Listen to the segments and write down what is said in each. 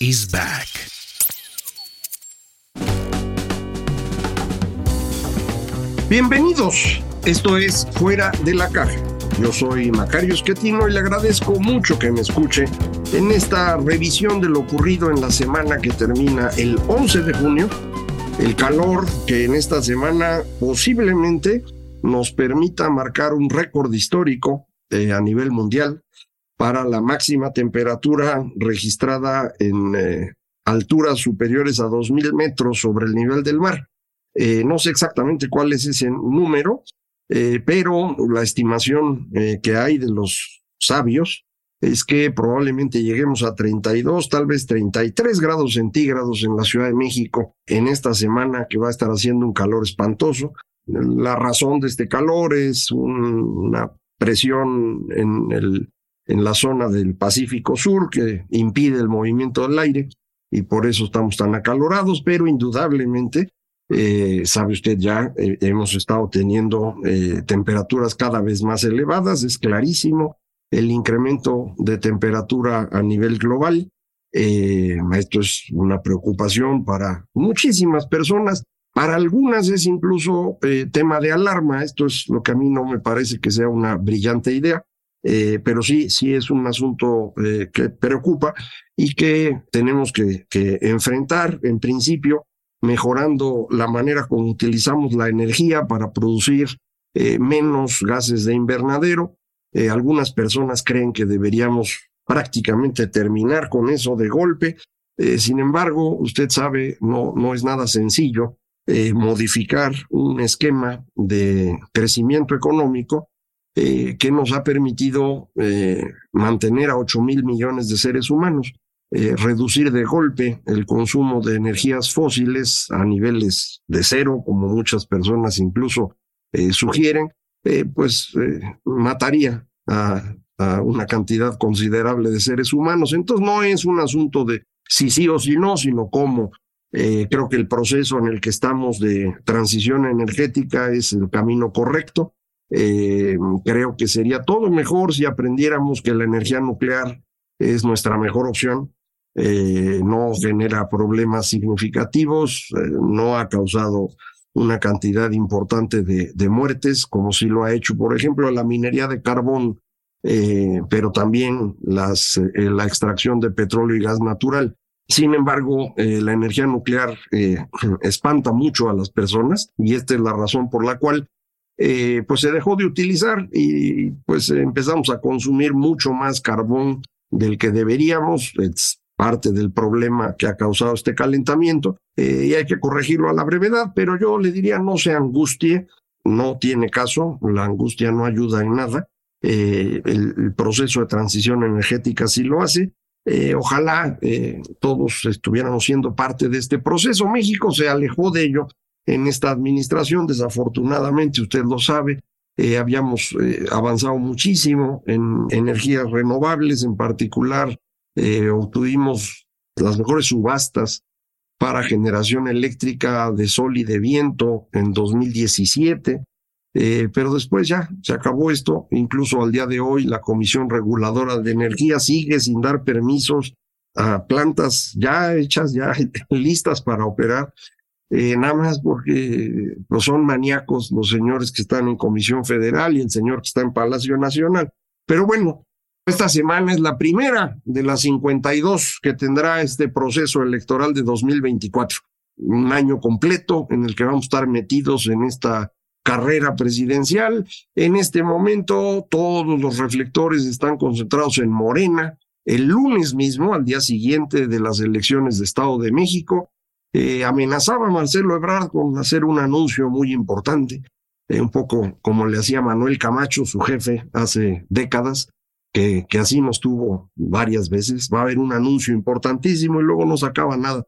is back. Bienvenidos, esto es Fuera de la Caja. Yo soy Macario Esquetino y le agradezco mucho que me escuche en esta revisión de lo ocurrido en la semana que termina el 11 de junio. El calor que en esta semana posiblemente nos permita marcar un récord histórico eh, a nivel mundial para la máxima temperatura registrada en eh, alturas superiores a 2.000 metros sobre el nivel del mar. Eh, no sé exactamente cuál es ese número, eh, pero la estimación que hay de los sabios es que probablemente lleguemos a 32, tal vez 33 grados centígrados en la Ciudad de México en esta semana que va a estar haciendo un calor espantoso. La razón de este calor es una presión en el en la zona del Pacífico Sur que impide el movimiento del aire y por eso estamos tan acalorados, pero indudablemente, eh, sabe usted ya, eh, hemos estado teniendo eh, temperaturas cada vez más elevadas, es clarísimo el incremento de temperatura a nivel global. esto es una preocupación para muchísimas personas. Para algunas es incluso tema de alarma. Esto es lo que a mí no me parece que sea una brillante idea eh, pero sí, sí es un asunto eh, que preocupa y que tenemos que, enfrentar en principio mejorando la manera como utilizamos la energía para producir eh, menos gases de invernadero. algunas personas creen que deberíamos prácticamente terminar con eso de golpe. sin embargo, usted sabe, no, no es nada sencillo modificar un esquema de crecimiento económico eh, que nos ha permitido eh, mantener a 8 mil millones de seres humanos, eh, reducir de golpe el consumo de energías fósiles a niveles de cero, como muchas personas incluso sugieren, pues mataría a, a una cantidad considerable de seres humanos. Entonces no es un asunto de si sí o si no, sino cómo. creo que el proceso en el que estamos de transición energética es el camino correcto. Eh, creo que sería todo mejor si aprendiéramos que la energía nuclear es nuestra mejor opción. Eh, no genera problemas significativos, eh, no ha causado una cantidad importante de, muertes, como si lo ha hecho, por ejemplo, la minería de carbón, pero también la extracción de petróleo y gas natural. Sin embargo, la energía nuclear espanta mucho a las personas y esta es la razón por la cual eh, pues se dejó de utilizar y pues empezamos a consumir mucho más carbón del que deberíamos. Es parte del problema que ha causado este calentamiento eh, y hay que corregirlo a la brevedad, pero yo le diría no se angustie, no tiene caso, la angustia no ayuda en nada. Eh, el, proceso de transición energética sí lo hace. ojalá todos estuviéramos siendo parte de este proceso. México se alejó de ello en esta administración. Desafortunadamente, usted lo sabe, eh, habíamos eh, avanzado muchísimo en energías renovables, en particular eh, obtuvimos las mejores subastas para generación eléctrica de sol y de viento en 2017. pero después ya se acabó esto. Incluso al día de hoy la Comisión Reguladora de Energía sigue sin dar permisos a plantas ya hechas, ya listas para operar eh, nada más porque pues, son maníacos los señores que están en Comisión Federal y el señor que está en Palacio Nacional. Pero bueno, esta semana es la primera de las 52 que tendrá este proceso electoral de 2024. Un año completo en el que vamos a estar metidos en esta carrera presidencial. En este momento todos los reflectores están concentrados en Morena. El lunes mismo, al día siguiente de las elecciones de Estado de México, eh, amenazaba a Marcelo Ebrard con hacer un anuncio muy importante, eh, un poco como le hacía Manuel Camacho, su jefe, hace décadas, que, así nos tuvo varias veces. Va a haber un anuncio importantísimo y luego no sacaba nada.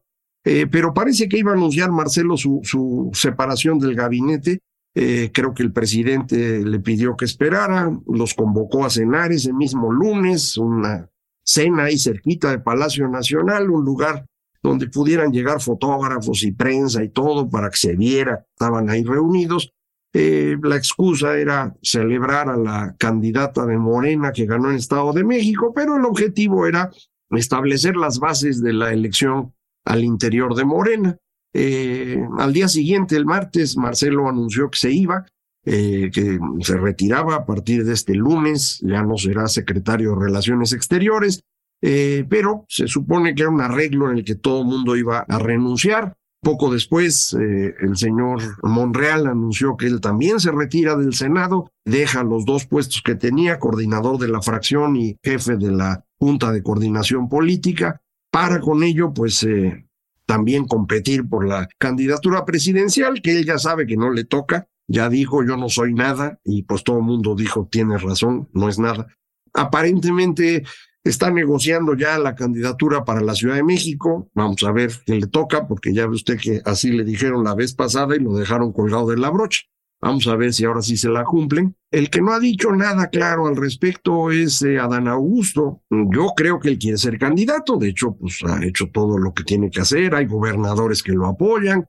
Eh, pero parece que iba a anunciar Marcelo su, separación del gabinete. Creo que el presidente le pidió que esperara, los convocó a cenar ese mismo lunes, una cena ahí cerquita de Palacio Nacional, un lugar donde pudieran llegar fotógrafos y prensa y todo para que se viera, estaban ahí reunidos. Eh, la excusa era celebrar a la candidata de Morena que ganó en Estado de México, pero el objetivo era establecer las bases de la elección al interior de Morena. Eh, al día siguiente, el martes, Marcelo anunció que se iba, eh, que se retiraba a partir de este lunes, ya no será secretario de Relaciones Exteriores, eh, pero se supone que era un arreglo en el que todo el mundo iba a renunciar. Poco después, el señor Monreal anunció que él también se retira del Senado, deja los dos puestos que tenía, coordinador de la fracción y jefe de la Junta de Coordinación Política, para con ello, pues, eh, también competir por la candidatura presidencial, que él ya sabe que no le toca, ya dijo yo no soy nada, y pues todo el mundo dijo tiene razón, no es nada. Aparentemente está negociando ya la candidatura para la Ciudad de México, vamos a ver qué le toca, porque ya ve usted que así le dijeron la vez pasada y lo dejaron colgado de la brocha. Vamos a ver si ahora sí se la cumplen. El que no ha dicho nada claro al respecto es eh, Adán Augusto. Yo creo que él quiere ser candidato. De hecho, pues ha hecho todo lo que tiene que hacer. Hay gobernadores que lo apoyan.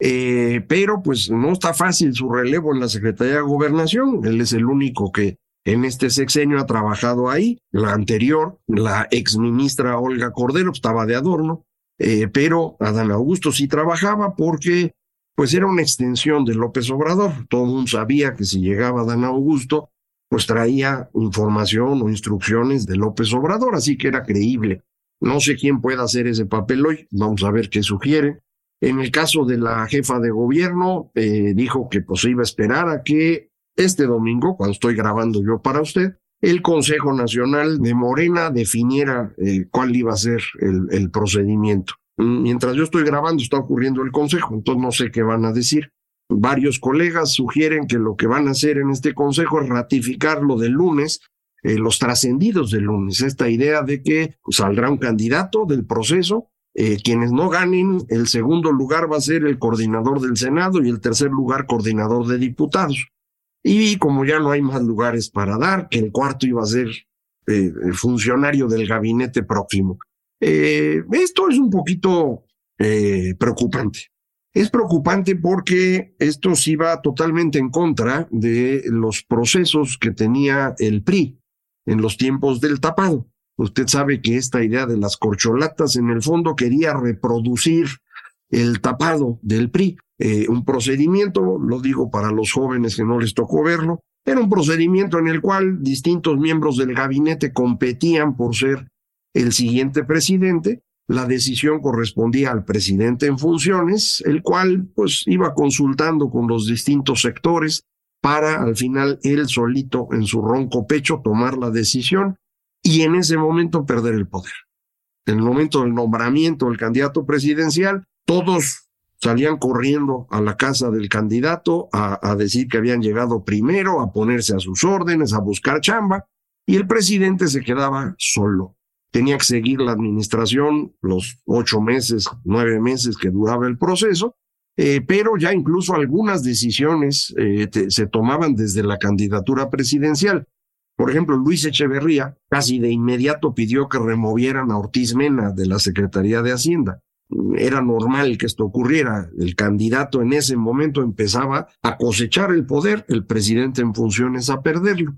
Eh, pero pues no está fácil su relevo en la Secretaría de Gobernación. Él es el único que en este sexenio ha trabajado ahí. La anterior, la exministra Olga Cordero, estaba de adorno. Eh, pero Adán Augusto sí trabajaba porque pues era una extensión de López Obrador. Todo el mundo sabía que si llegaba Dan Augusto, pues traía información o instrucciones de López Obrador, así que era creíble. No sé quién pueda hacer ese papel hoy, vamos a ver qué sugiere. En el caso de la jefa de gobierno, eh, dijo que pues iba a esperar a que este domingo, cuando estoy grabando yo para usted, el Consejo Nacional de Morena definiera eh, cuál iba a ser el procedimiento. Mientras yo estoy grabando está ocurriendo el consejo, entonces no sé qué van a decir. Varios colegas sugieren que lo que van a hacer en este consejo es ratificar lo del lunes, eh, los trascendidos del lunes, esta idea de que saldrá un candidato del proceso, eh, quienes no ganen, el segundo lugar va a ser el coordinador del Senado y el tercer lugar coordinador de diputados. Y como ya no hay más lugares para dar, el cuarto iba a ser eh, funcionario del gabinete próximo. Eh, esto es un poquito eh, preocupante. Es preocupante porque esto sí va totalmente en contra de los procesos que tenía el PRI en los tiempos del tapado. Usted sabe que esta idea de las corcholatas en el fondo quería reproducir el tapado del PRI. Eh, un procedimiento, lo digo para los jóvenes que no les tocó verlo, era un procedimiento en el cual distintos miembros del gabinete competían por ser el siguiente presidente. La decisión correspondía al presidente en funciones, el cual pues iba consultando con los distintos sectores para al final él solito en su ronco pecho tomar la decisión y en ese momento perder el poder. En el momento del nombramiento del candidato presidencial, todos salían corriendo a la casa del candidato a, decir que habían llegado primero, a ponerse a sus órdenes, a buscar chamba, y el presidente se quedaba solo tenía que seguir la administración los ocho meses, nueve meses que duraba el proceso, eh, pero ya incluso algunas decisiones eh, se tomaban desde la candidatura presidencial. Por ejemplo, Luis Echeverría casi de inmediato pidió que removieran a Ortiz Mena de la Secretaría de Hacienda. Era normal que esto ocurriera. El candidato en ese momento empezaba a cosechar el poder, el presidente en funciones a perderlo.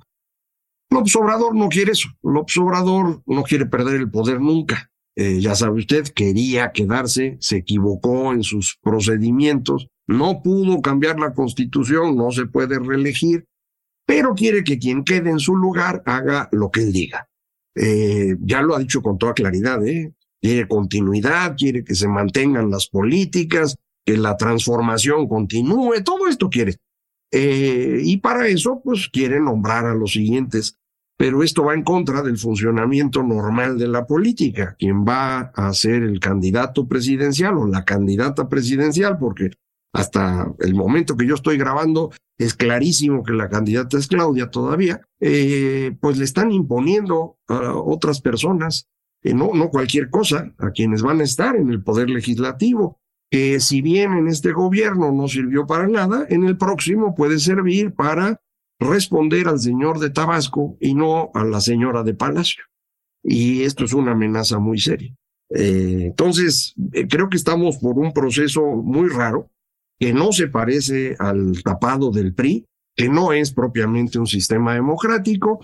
López Obrador no quiere eso. López Obrador no quiere perder el poder nunca. Eh, ya sabe usted, quería quedarse, se equivocó en sus procedimientos, no pudo cambiar la constitución, no se puede reelegir, pero quiere que quien quede en su lugar haga lo que él diga. Eh, ya lo ha dicho con toda claridad, ¿eh? Quiere continuidad, quiere que se mantengan las políticas, que la transformación continúe, todo esto quiere. Eh, y para eso, pues quiere nombrar a los siguientes pero esto va en contra del funcionamiento normal de la política. Quien va a ser el candidato presidencial o la candidata presidencial, porque hasta el momento que yo estoy grabando, es clarísimo que la candidata es Claudia todavía, eh, pues le están imponiendo a otras personas, eh, no, no cualquier cosa, a quienes van a estar en el poder legislativo, que si bien en este gobierno no sirvió para nada, en el próximo puede servir para responder al señor de Tabasco y no a la señora de Palacio. Y esto es una amenaza muy seria. Eh, entonces, creo que estamos por un proceso muy raro que no se parece al tapado del PRI, que no es propiamente un sistema democrático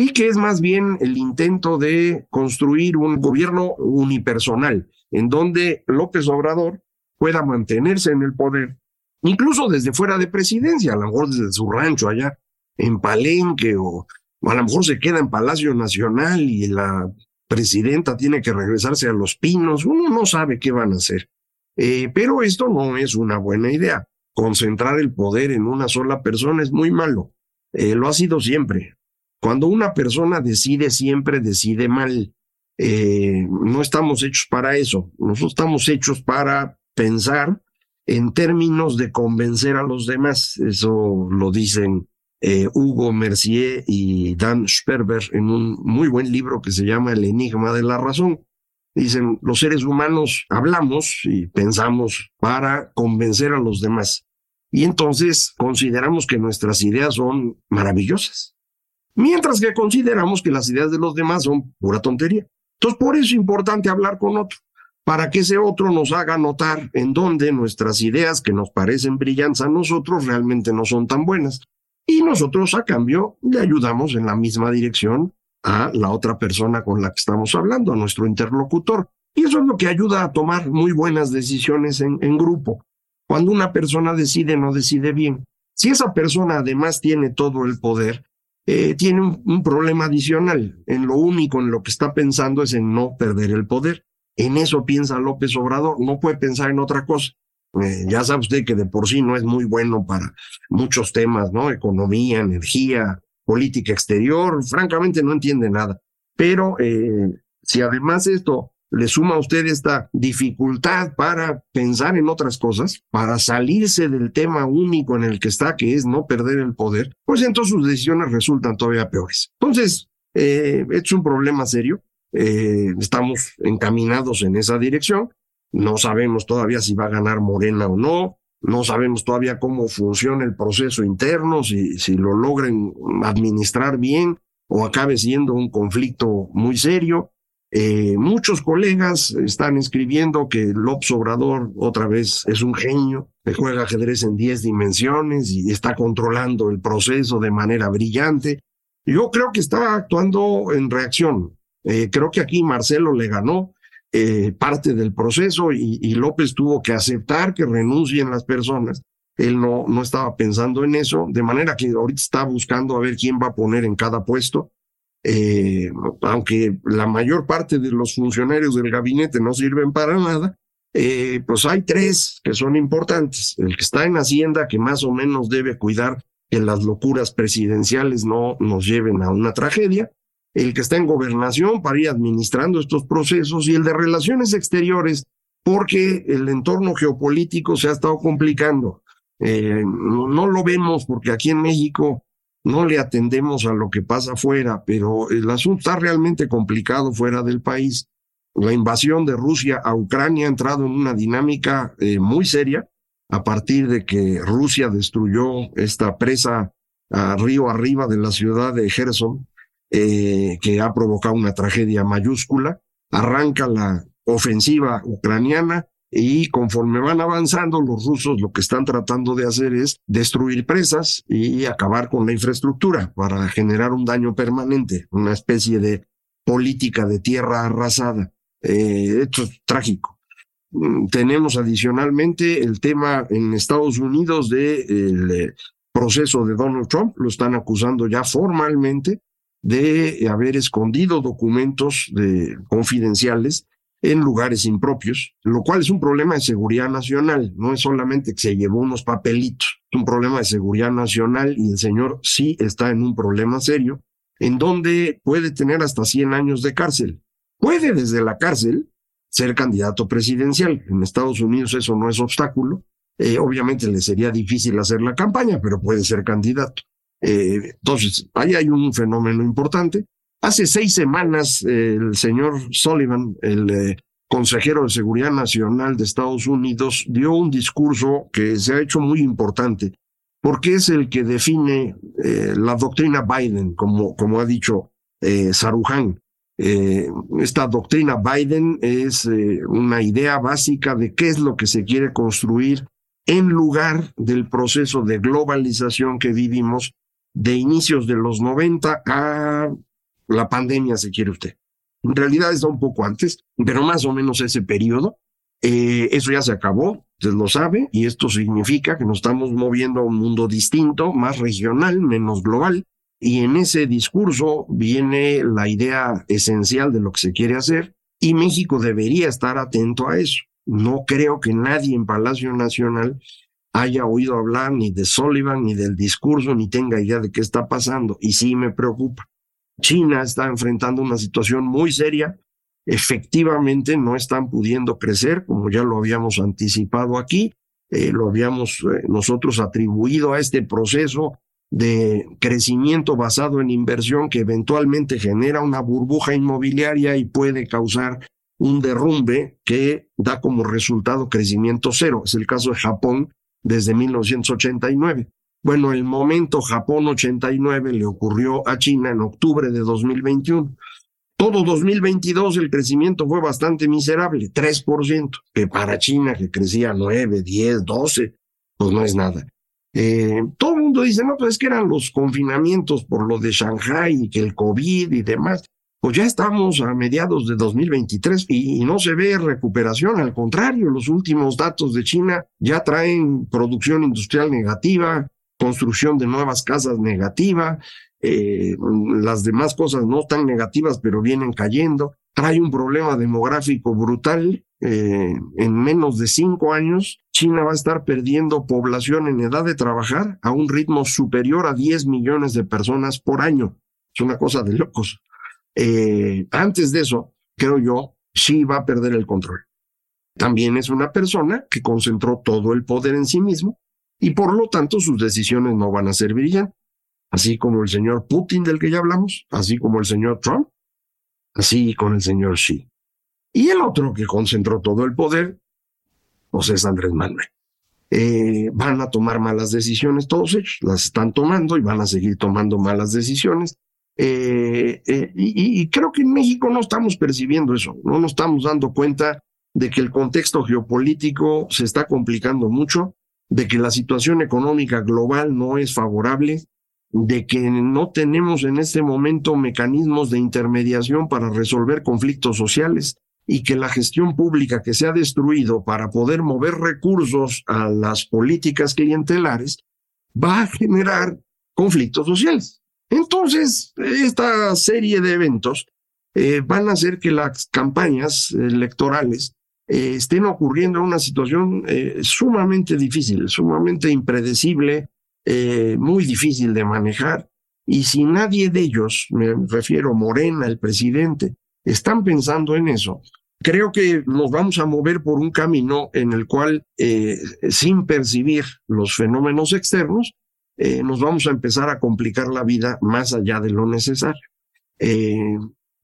y que es más bien el intento de construir un gobierno unipersonal, en donde López Obrador pueda mantenerse en el poder, incluso desde fuera de presidencia, a lo mejor desde su rancho allá en Palenque o, a lo mejor se queda en Palacio Nacional y la presidenta tiene que regresarse a Los Pinos, uno no sabe qué van a hacer. Eh, pero esto no es una buena idea. Concentrar el poder en una sola persona es muy malo. Eh, lo ha sido siempre. Cuando una persona decide, siempre decide mal. Eh, no estamos hechos para eso. Nosotros estamos hechos para pensar en términos de convencer a los demás. Eso lo dicen Hugo Mercier y Dan Sperber en un muy buen libro que se llama El Enigma de la Razón. Dicen, los seres humanos hablamos y pensamos para convencer a los demás. Y entonces consideramos que nuestras ideas son maravillosas. Mientras que consideramos que las ideas de los demás son pura tontería. Entonces, por eso es importante hablar con otro, para que ese otro nos haga notar en dónde nuestras ideas que nos parecen brillantes a nosotros realmente no son tan buenas. Y nosotros, a cambio, le ayudamos en la misma dirección a la otra persona con la que estamos hablando, a nuestro interlocutor. Y eso es lo que ayuda a tomar muy buenas decisiones en, grupo. Cuando una persona decide, no decide bien. Si esa persona además tiene todo el poder, eh, tiene un, problema adicional. En lo único en lo que está pensando es en no perder el poder. En eso piensa López Obrador, no puede pensar en otra cosa. Eh, ya sabe usted que de por sí no es muy bueno para muchos temas, ¿no? Economía, energía, política exterior, francamente no entiende nada. Pero eh, si además esto le suma a usted esta dificultad para pensar en otras cosas, para salirse del tema único en el que está, que es no perder el poder, pues entonces sus decisiones resultan todavía peores. Entonces, eh, es un problema serio. Eh, estamos encaminados en esa dirección. No sabemos todavía si va a ganar Morena o no. No sabemos todavía cómo funciona el proceso interno, si, si lo logren administrar bien o acabe siendo un conflicto muy serio. Eh, muchos colegas están escribiendo que López Obrador otra vez es un genio, que juega ajedrez en 10 dimensiones y está controlando el proceso de manera brillante. Yo creo que está actuando en reacción. Eh, creo que aquí Marcelo le ganó. Eh, parte del proceso y, López tuvo que aceptar que renuncien las personas. Él no, no estaba pensando en eso, de manera que ahorita está buscando a ver quién va a poner en cada puesto. Eh, aunque la mayor parte de los funcionarios del gabinete no sirven para nada, eh, pues hay tres que son importantes. El que está en Hacienda, que más o menos debe cuidar que las locuras presidenciales no nos lleven a una tragedia el que está en gobernación para ir administrando estos procesos y el de relaciones exteriores, porque el entorno geopolítico se ha estado complicando. Eh, no, lo vemos porque aquí en México no le atendemos a lo que pasa afuera, pero el asunto está realmente complicado fuera del país. La invasión de Rusia a Ucrania ha entrado en una dinámica eh, muy seria a partir de que Rusia destruyó esta presa a río arriba de la ciudad de Gerson, eh, que ha provocado una tragedia mayúscula. Arranca la ofensiva ucraniana y conforme van avanzando, los rusos lo que están tratando de hacer es destruir presas y acabar con la infraestructura para generar un daño permanente, una especie de política de tierra arrasada. Eh, esto es trágico. Mm, tenemos adicionalmente el tema en Estados Unidos del eh, proceso de Donald Trump, lo están acusando ya formalmente de haber escondido documentos de, confidenciales en lugares impropios, lo cual es un problema de seguridad nacional, no es solamente que se llevó unos papelitos, es un problema de seguridad nacional y el señor sí está en un problema serio, en donde puede tener hasta 100 años de cárcel. Puede desde la cárcel ser candidato presidencial. En Estados Unidos eso no es obstáculo. Eh, obviamente le sería difícil hacer la campaña, pero puede ser candidato. Eh, entonces, ahí hay un fenómeno importante. Hace seis semanas, el señor Sullivan, el consejero de Seguridad Nacional de Estados Unidos, dio un discurso que se ha hecho muy importante, porque es el que define la doctrina Biden, como, como ha dicho Saruhan. Eh, esta doctrina Biden es eh, una idea básica de qué es lo que se quiere construir en lugar del proceso de globalización que vivimos de inicios de los 90 a la pandemia, si quiere usted. En realidad está un poco antes, pero más o menos ese periodo. Eh, eso ya se acabó, usted lo sabe, y esto significa que nos estamos moviendo a un mundo distinto, más regional, menos global, y en ese discurso viene la idea esencial de lo que se quiere hacer y México debería estar atento a eso. No creo que nadie en Palacio Nacional haya oído hablar ni de Sullivan ni del discurso ni tenga idea de qué está pasando y sí me preocupa. China está enfrentando una situación muy seria. Efectivamente no están pudiendo crecer, como ya lo habíamos anticipado aquí, eh, lo habíamos eh, nosotros atribuido a este proceso de crecimiento basado en inversión que eventualmente genera una burbuja inmobiliaria y puede causar un derrumbe que da como resultado crecimiento cero. Es el caso de Japón desde 1989. Bueno, el momento Japón 89 le ocurrió a China en octubre de 2021. Todo 2022 el crecimiento fue bastante miserable, 3%, que para China que crecía 9, 10, 12, pues no es nada. Eh, todo el mundo dice, no, pues es que eran los confinamientos por lo de Shanghai y que el COVID y demás. Pues ya estamos a mediados de 2023 y, y no se ve recuperación, al contrario, los últimos datos de China ya traen producción industrial negativa, construcción de nuevas casas negativa, eh, las demás cosas no están negativas, pero vienen cayendo. Trae un problema demográfico brutal. Eh, en menos de cinco años, China va a estar perdiendo población en edad de trabajar a un ritmo superior a 10 millones de personas por año. Es una cosa de locos. Eh, antes de eso, creo yo, sí va a perder el control. También es una persona que concentró todo el poder en sí mismo y por lo tanto sus decisiones no van a ser brillantes así como el señor Putin del que ya hablamos, así como el señor Trump, así con el señor Xi. Y el otro que concentró todo el poder, pues es Andrés Manuel. Eh, van a tomar malas decisiones todos ellos, las están tomando y van a seguir tomando malas decisiones. Eh, eh, y, y, creo que en México no estamos percibiendo eso, no nos estamos dando cuenta de que el contexto geopolítico se está complicando mucho, de que la situación económica global no es favorable, de que no tenemos en este momento mecanismos de intermediación para resolver conflictos sociales y que la gestión pública que se ha destruido para poder mover recursos a las políticas clientelares va a generar conflictos sociales. Entonces, esta serie de eventos eh, van a hacer que las campañas electorales eh, estén ocurriendo en una situación eh, sumamente difícil, sumamente impredecible, eh, muy difícil de manejar. Y si nadie de ellos, me refiero Morena, el presidente, están pensando en eso, creo que nos vamos a mover por un camino en el cual, eh, sin percibir los fenómenos externos, nos vamos a empezar a complicar la vida más allá de lo necesario.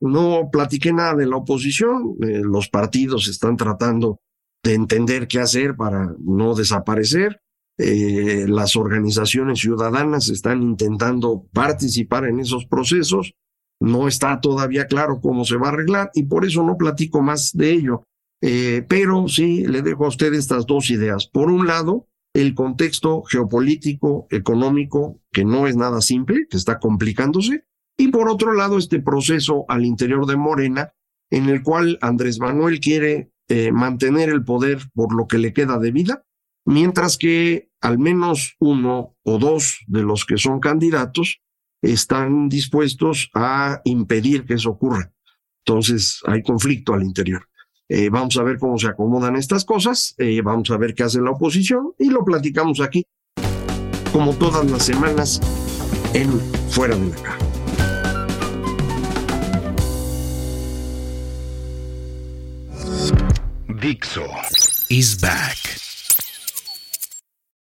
No platiqué nada de la oposición, los partidos están tratando de entender qué hacer para no desaparecer. Eh, las organizaciones ciudadanas están intentando participar en esos procesos. No está todavía claro cómo se va a arreglar y por eso no platico más de ello. Eh, pero sí le dejo a usted estas dos ideas. Por un lado, el contexto geopolítico, económico, que no es nada simple, que está complicándose. Y por otro lado, este proceso al interior de Morena, en el cual Andrés Manuel quiere eh, mantener el poder por lo que le queda de vida, mientras que al menos uno o dos de los que son candidatos están dispuestos a impedir que eso ocurra. Entonces hay conflicto al interior. Eh, vamos a ver cómo se acomodan estas cosas, eh, vamos a ver qué hace la oposición y lo platicamos aquí, como todas las semanas, en Fuera de la Caja. Dixo is back.